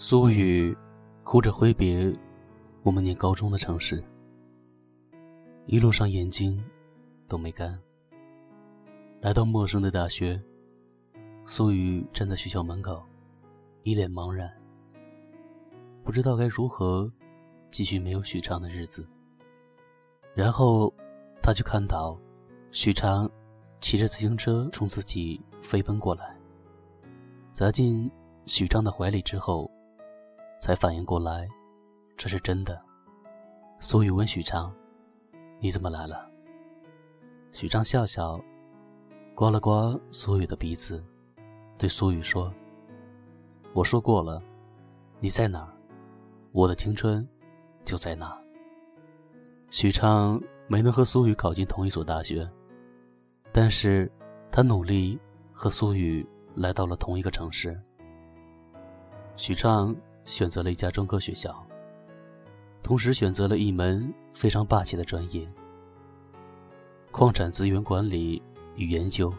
苏雨哭着挥别我们念高中的城市，一路上眼睛都没干。来到陌生的大学，苏雨站在学校门口，一脸茫然，不知道该如何继续没有许昌的日子。然后，他就看到许昌骑着自行车冲自己飞奔过来，砸进许昌的怀里之后，才反应过来，这是真的。苏雨问许昌：“你怎么来了？”许昌笑笑。刮了刮苏雨的鼻子，对苏雨说：“我说过了，你在哪儿，我的青春就在哪。”许昌没能和苏雨考进同一所大学，但是他努力和苏雨来到了同一个城市。许昌选择了一家专科学校，同时选择了一门非常霸气的专业——矿产资源管理。与研究，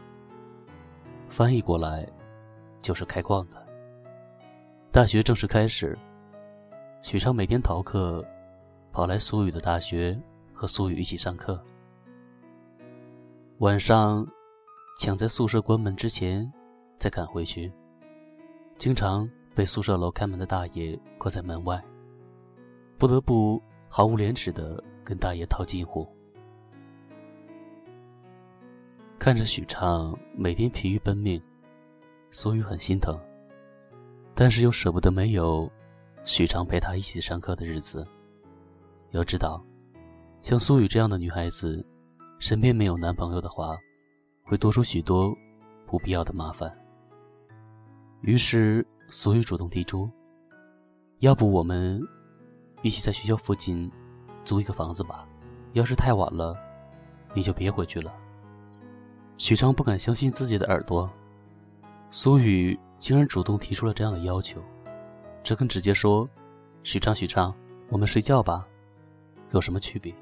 翻译过来就是开矿的。大学正式开始，许昌每天逃课，跑来苏雨的大学和苏雨一起上课。晚上抢在宿舍关门之前再赶回去，经常被宿舍楼看门的大爷关在门外，不得不毫无廉耻的跟大爷套近乎。看着许昌每天疲于奔命，苏雨很心疼，但是又舍不得没有许昌陪他一起上课的日子。要知道，像苏雨这样的女孩子，身边没有男朋友的话，会多出许多不必要的麻烦。于是，苏雨主动提出：“要不我们一起在学校附近租一个房子吧？要是太晚了，你就别回去了。”许昌不敢相信自己的耳朵，苏雨竟然主动提出了这样的要求，这跟直接说“许昌，许昌，我们睡觉吧”有什么区别？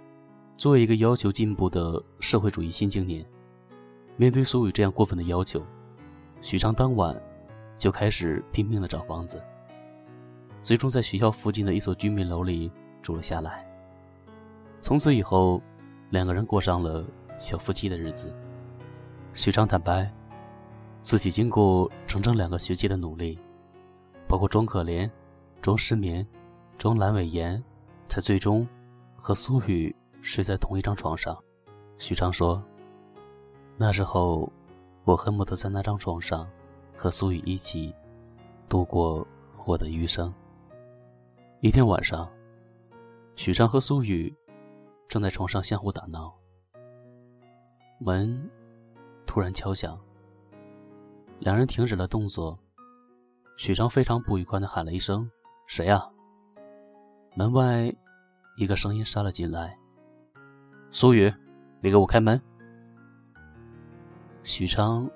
作为一个要求进步的社会主义新青年，面对苏雨这样过分的要求，许昌当晚就开始拼命的找房子，最终在学校附近的一所居民楼里住了下来。从此以后，两个人过上了小夫妻的日子。许昌坦白，自己经过整整两个学期的努力，包括装可怜、装失眠、装阑尾炎，才最终和苏雨睡在同一张床上。许昌说：“那时候，我恨不得在那张床上和苏雨一起度过我的余生。”一天晚上，许昌和苏雨正在床上相互打闹，门。突然敲响，两人停止了动作。许昌非常不愉快的喊了一声：“谁呀？”门外一个声音杀了进来：“苏雨，你给我开门。”许昌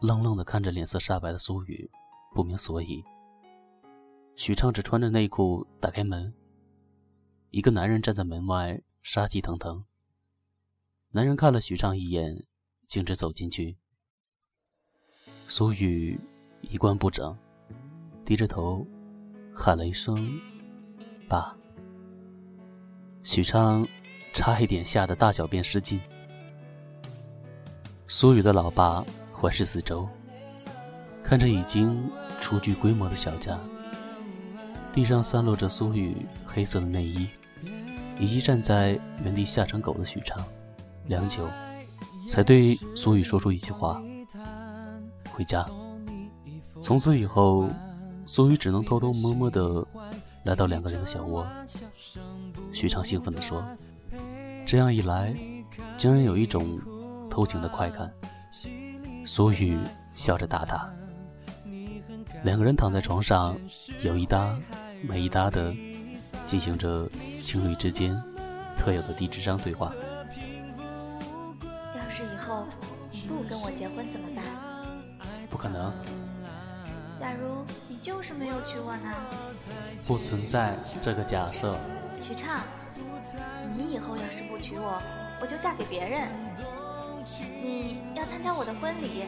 愣愣的看着脸色煞白的苏雨，不明所以。许昌只穿着内裤打开门，一个男人站在门外，杀气腾腾。男人看了许昌一眼。径直走进去，苏雨衣冠不整，低着头喊了一声“爸”。许昌差一点吓得大小便失禁。苏雨的老爸环视四周，看着已经初具规模的小家，地上散落着苏雨黑色的内衣，以及站在原地吓成狗的许昌，良久。才对苏雨说出一句话：“回家。”从此以后，苏雨只能偷偷摸摸的来到两个人的小窝。许昌兴奋地说：“这样一来，竟然有一种偷情的快感。”苏雨笑着答他。两个人躺在床上，有一搭没一搭的进行着情侣之间特有的低智商对话。要是以后你不跟我结婚怎么办？不可能。假如你就是没有娶我呢？不存在这个假设。许畅，你以后要是不娶我，我就嫁给别人。你要参加我的婚礼，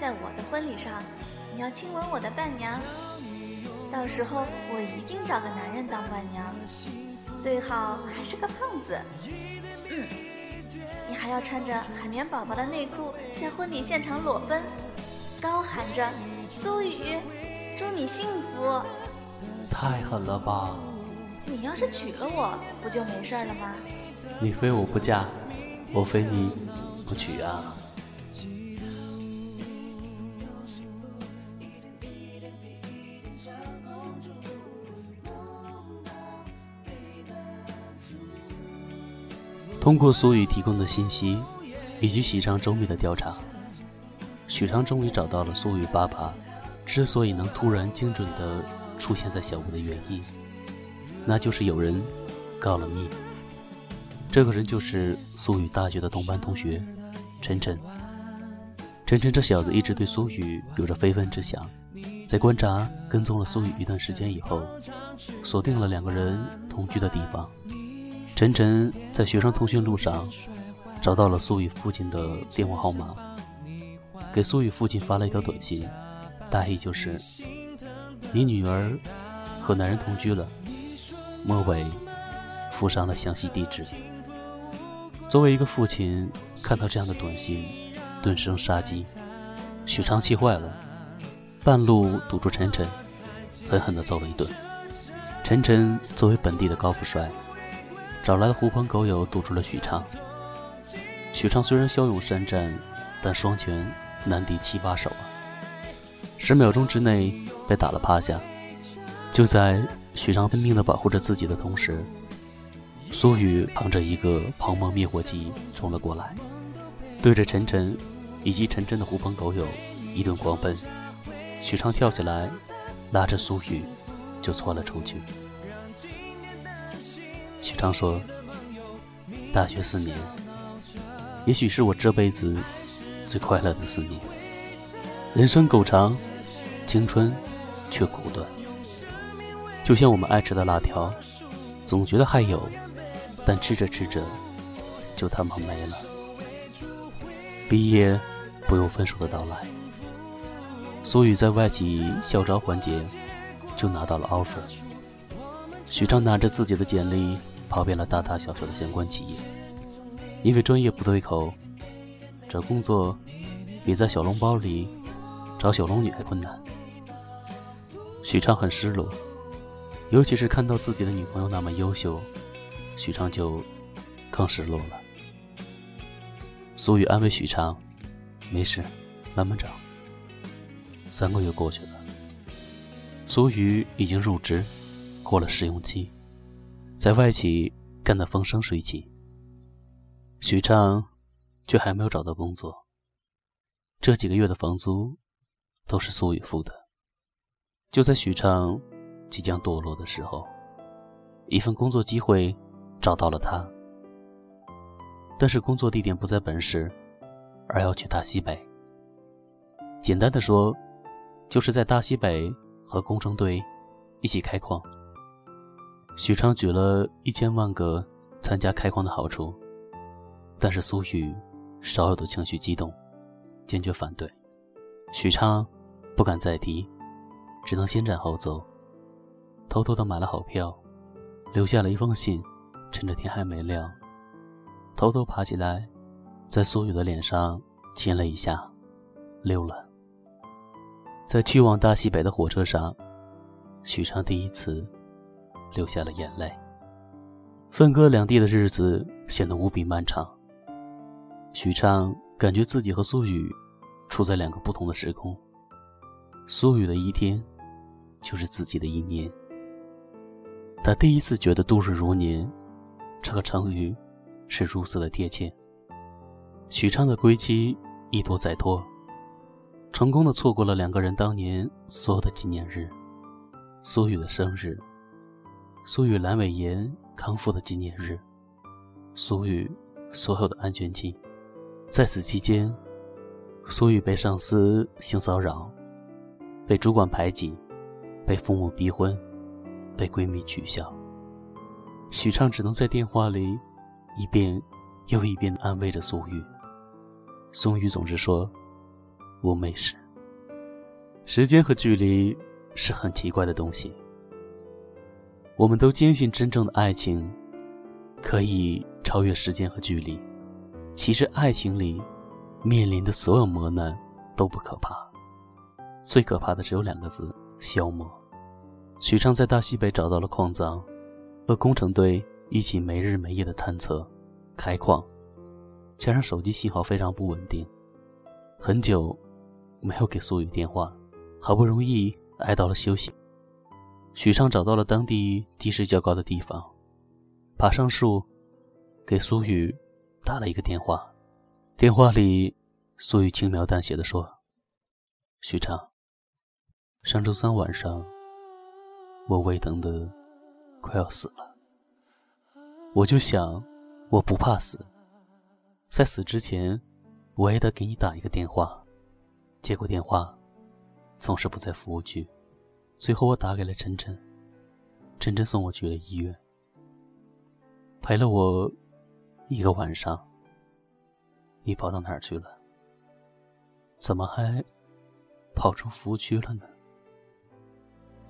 在我的婚礼上，你要亲吻我的伴娘。到时候我一定找个男人当伴娘，最好还是个胖子。嗯，你还要穿着海绵宝宝的内裤在婚礼现场裸奔，高喊着“苏雨，祝你幸福”。太狠了吧！你要是娶了我，不就没事了吗？你非我不嫁，我非你不娶啊！通过苏雨提供的信息，以及许昌周密的调查，许昌终于找到了苏雨爸爸之所以能突然精准的出现在小屋的原因，那就是有人告了密。这个人就是苏雨大学的同班同学晨晨。晨晨这小子一直对苏雨有着非分之想，在观察跟踪了苏雨一段时间以后，锁定了两个人同居的地方。晨晨在学生通讯录上找到了苏雨父亲的电话号码，给苏雨父亲发了一条短信，大意就是：“你女儿和男人同居了。”末尾附上了详细地址。作为一个父亲，看到这样的短信，顿生杀机。许昌气坏了，半路堵住陈晨，狠狠地揍了一顿。陈晨作为本地的高富帅。找来了狐朋狗友堵住了许昌。许昌虽然骁勇善战，但双拳难敌七八手啊！十秒钟之内被打了趴下。就在许昌拼命地保护着自己的同时，苏雨扛着一个抛锚灭火机冲了过来，对着陈晨以及陈真的狐朋狗友一顿狂奔。许昌跳起来，拉着苏雨就窜了出去。许昌说：“大学四年，也许是我这辈子最快乐的四年。人生够长，青春却苦短。就像我们爱吃的辣条，总觉得还有，但吃着吃着就他妈没了。毕业不由分说的到来，苏雨在外企校招环节就拿到了 offer。许昌拿着自己的简历。”跑遍了大大小小的相关企业，因为专业不对口，找工作比在小笼包里找小龙女还困难。许昌很失落，尤其是看到自己的女朋友那么优秀，许昌就更失落了。苏雨安慰许昌：“没事，慢慢找。”三个月过去了，苏雨已经入职，过了试用期。在外企干得风生水起，许昌却还没有找到工作。这几个月的房租都是苏雨付的。就在许昌即将堕落的时候，一份工作机会找到了他，但是工作地点不在本市，而要去大西北。简单的说，就是在大西北和工程队一起开矿。许昌举了一千万个参加开矿的好处，但是苏雨少有的情绪激动，坚决反对。许昌不敢再提，只能先斩后奏，偷偷的买了好票，留下了一封信，趁着天还没亮，偷偷爬起来，在苏雨的脸上亲了一下，溜了。在去往大西北的火车上，许昌第一次。流下了眼泪。分隔两地的日子显得无比漫长。许昌感觉自己和苏雨处在两个不同的时空。苏雨的一天，就是自己的一年。他第一次觉得“度日如年”这个成语是如此的贴切。许昌的归期一拖再拖，成功的错过了两个人当年所有的纪念日：苏雨的生日。苏雨阑尾炎康复的纪念日，苏雨所有的安全期，在此期间，苏雨被上司性骚扰，被主管排挤，被父母逼婚，被闺蜜取笑。许畅只能在电话里一遍又一遍地安慰着苏玉。苏玉总是说：“我没事。”时间和距离是很奇怪的东西。我们都坚信真正的爱情可以超越时间和距离。其实爱情里面临的所有磨难都不可怕，最可怕的只有两个字：消磨。许昌在大西北找到了矿藏，和工程队一起没日没夜的探测、开矿，加上手机信号非常不稳定，很久没有给苏雨电话，好不容易挨到了休息。许昌找到了当地地势较高的地方，爬上树，给苏雨打了一个电话。电话里，苏雨轻描淡写的说：“许昌，上周三晚上，我胃疼的快要死了。我就想，我不怕死，在死之前，我也得给你打一个电话。接过电话，总是不在服务区。”最后，我打给了晨晨，晨晨送我去了医院，陪了我一个晚上。你跑到哪儿去了？怎么还跑出服务区了呢？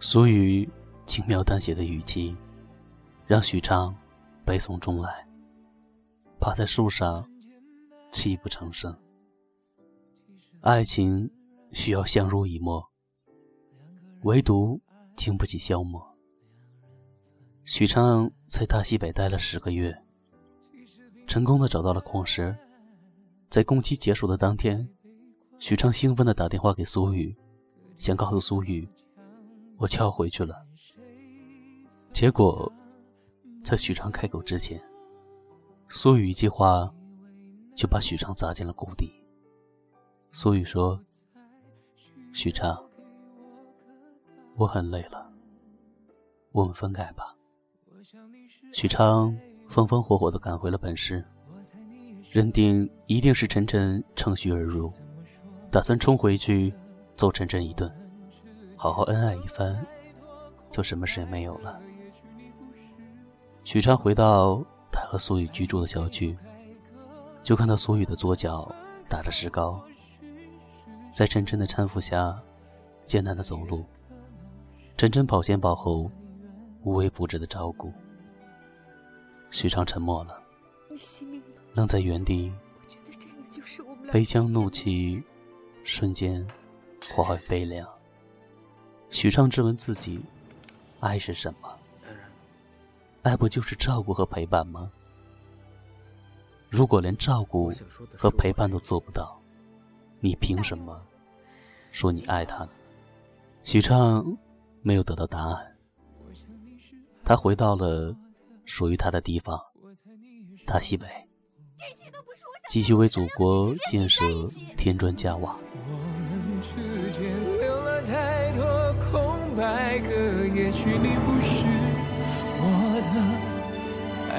所以轻描淡写的语气，让许昌悲从中来，趴在树上泣不成声。爱情需要相濡以沫。唯独经不起消磨。许昌在大西北待了十个月，成功的找到了矿石。在工期结束的当天，许昌兴奋的打电话给苏雨，想告诉苏雨，我就要回去了。结果，在许昌开口之前，苏雨一句话就把许昌砸进了谷底。苏雨说：“许昌。”我很累了，我们分开吧。许昌风风火火地赶回了本市，认定一定是晨晨乘虚而入，打算冲回去揍晨晨一顿，好好恩爱一番，就什么事也没有了。许昌回到他和苏雨居住的小区，就看到苏雨的左脚打着石膏，在晨晨的搀扶下艰难的走路。晨晨保前保后，无微不至的照顾。许昌沉默了，愣在原地，悲伤怒气瞬间化为悲凉。许昌质问自己：爱是什么？爱不就是照顾和陪伴吗？如果连照顾和陪伴都做不到，你凭什么说你爱他呢？许畅。没有得到答案，他回到了属于他的地方——大西北，继续为祖国建设添砖加瓦。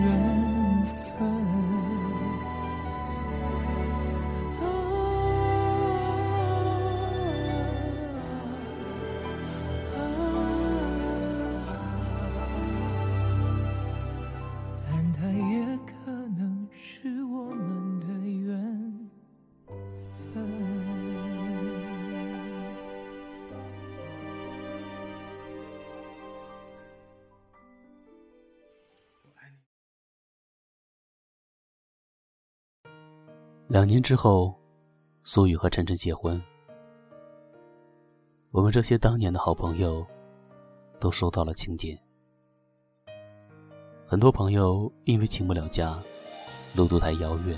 缘两年之后，苏雨和晨晨结婚。我们这些当年的好朋友，都收到了请柬。很多朋友因为请不了假，路途太遥远，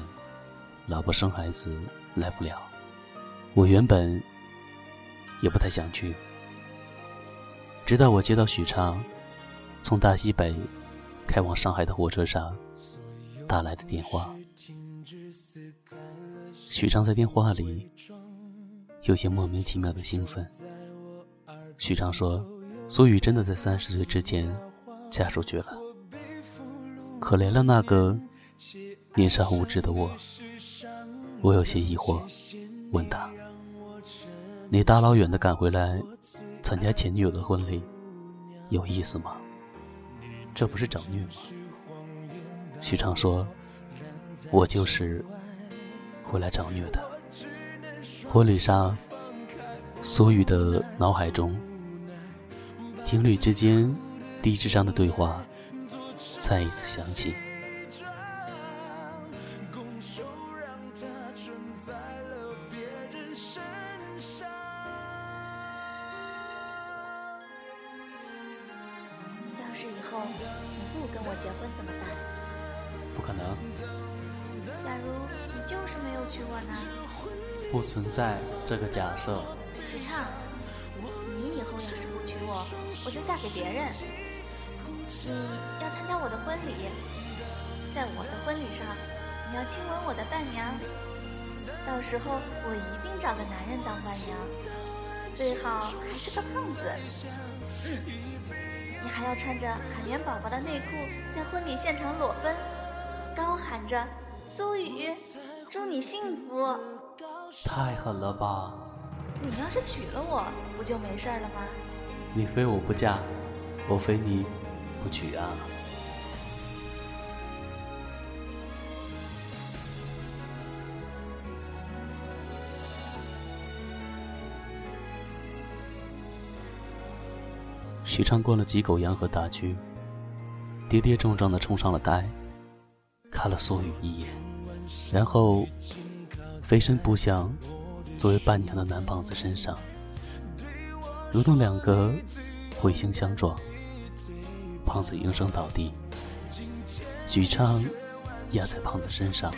老婆生孩子来不了。我原本也不太想去，直到我接到许昌从大西北开往上海的火车上打来的电话。许昌在电话里有些莫名其妙的兴奋。许昌说：“苏雨真的在三十岁之前嫁出去了，可怜了那个年少无知的我。”我有些疑惑，问他：“你大老远的赶回来参加前女友的婚礼，有意思吗？这不是找虐吗？”许昌说：“我就是过来找虐的。”婚礼上，苏雨的脑海中，情侣之间低智商的对话再一次响起。在这个假设。徐畅，你以后要是不娶我，我就嫁给别人。你要参加我的婚礼，在我的婚礼上，你要亲吻我的伴娘。到时候我一定找个男人当伴娘，最好还是个胖子。嗯，你还要穿着海绵宝宝的内裤，在婚礼现场裸奔，高喊着“苏雨，祝你幸福”。太狠了吧！你要是娶了我，不就没事了吗？你非我不嫁，我非你不娶啊！许昌过了几口洋河大区，跌跌撞撞的冲上了台，看了苏雨一眼，然后。飞身扑向作为伴娘的男胖子身上，如同两个彗星相撞，胖子应声倒地。许昌压在胖子身上，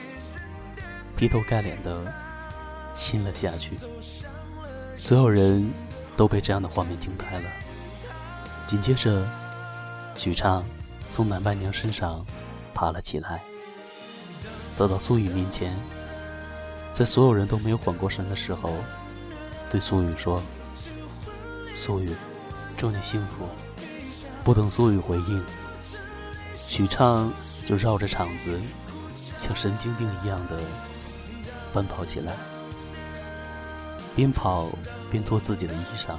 劈头盖脸的亲了下去。所有人都被这样的画面惊呆了。紧接着，许昌从男伴娘身上爬了起来，走到苏雨面前。在所有人都没有缓过神的时候，对苏雨说：“苏雨，祝你幸福。”不等苏雨回应，许畅就绕着场子，像神经病一样的奔跑起来，边跑边脱自己的衣裳，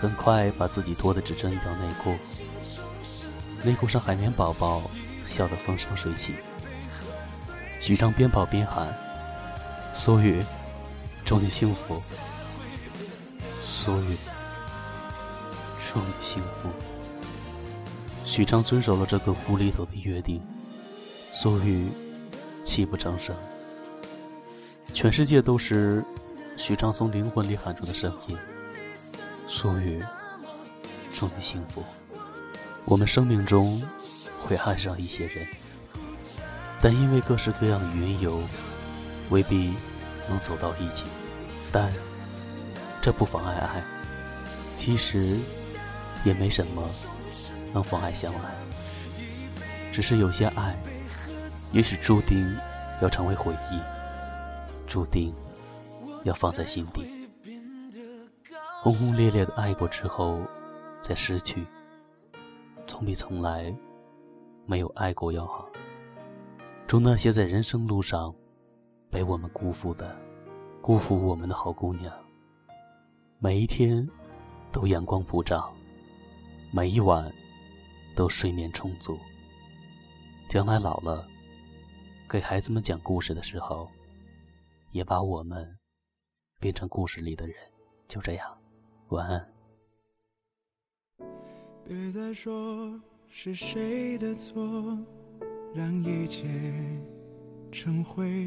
很快把自己脱得只剩一条内裤，内裤上海绵宝宝笑得风生水起。许畅边跑边喊。苏雨，祝你幸福。苏雨，祝你幸福。许昌遵守了这个无厘头的约定，苏雨泣不成声。全世界都是许昌从灵魂里喊出的声音。苏雨，祝你幸福。我们生命中会爱上一些人，但因为各式各样的缘由。未必能走到一起，但这不妨碍爱。其实也没什么能妨碍相爱，只是有些爱，也许注定要成为回忆，注定要放在心底。轰轰烈烈的爱过之后，再失去，总比从来没有爱过要好。祝那些在人生路上。被我们辜负的，辜负我们的好姑娘。每一天都阳光普照，每一晚都睡眠充足。将来老了，给孩子们讲故事的时候，也把我们变成故事里的人。就这样，晚安。别再说是谁的错，让一切成灰。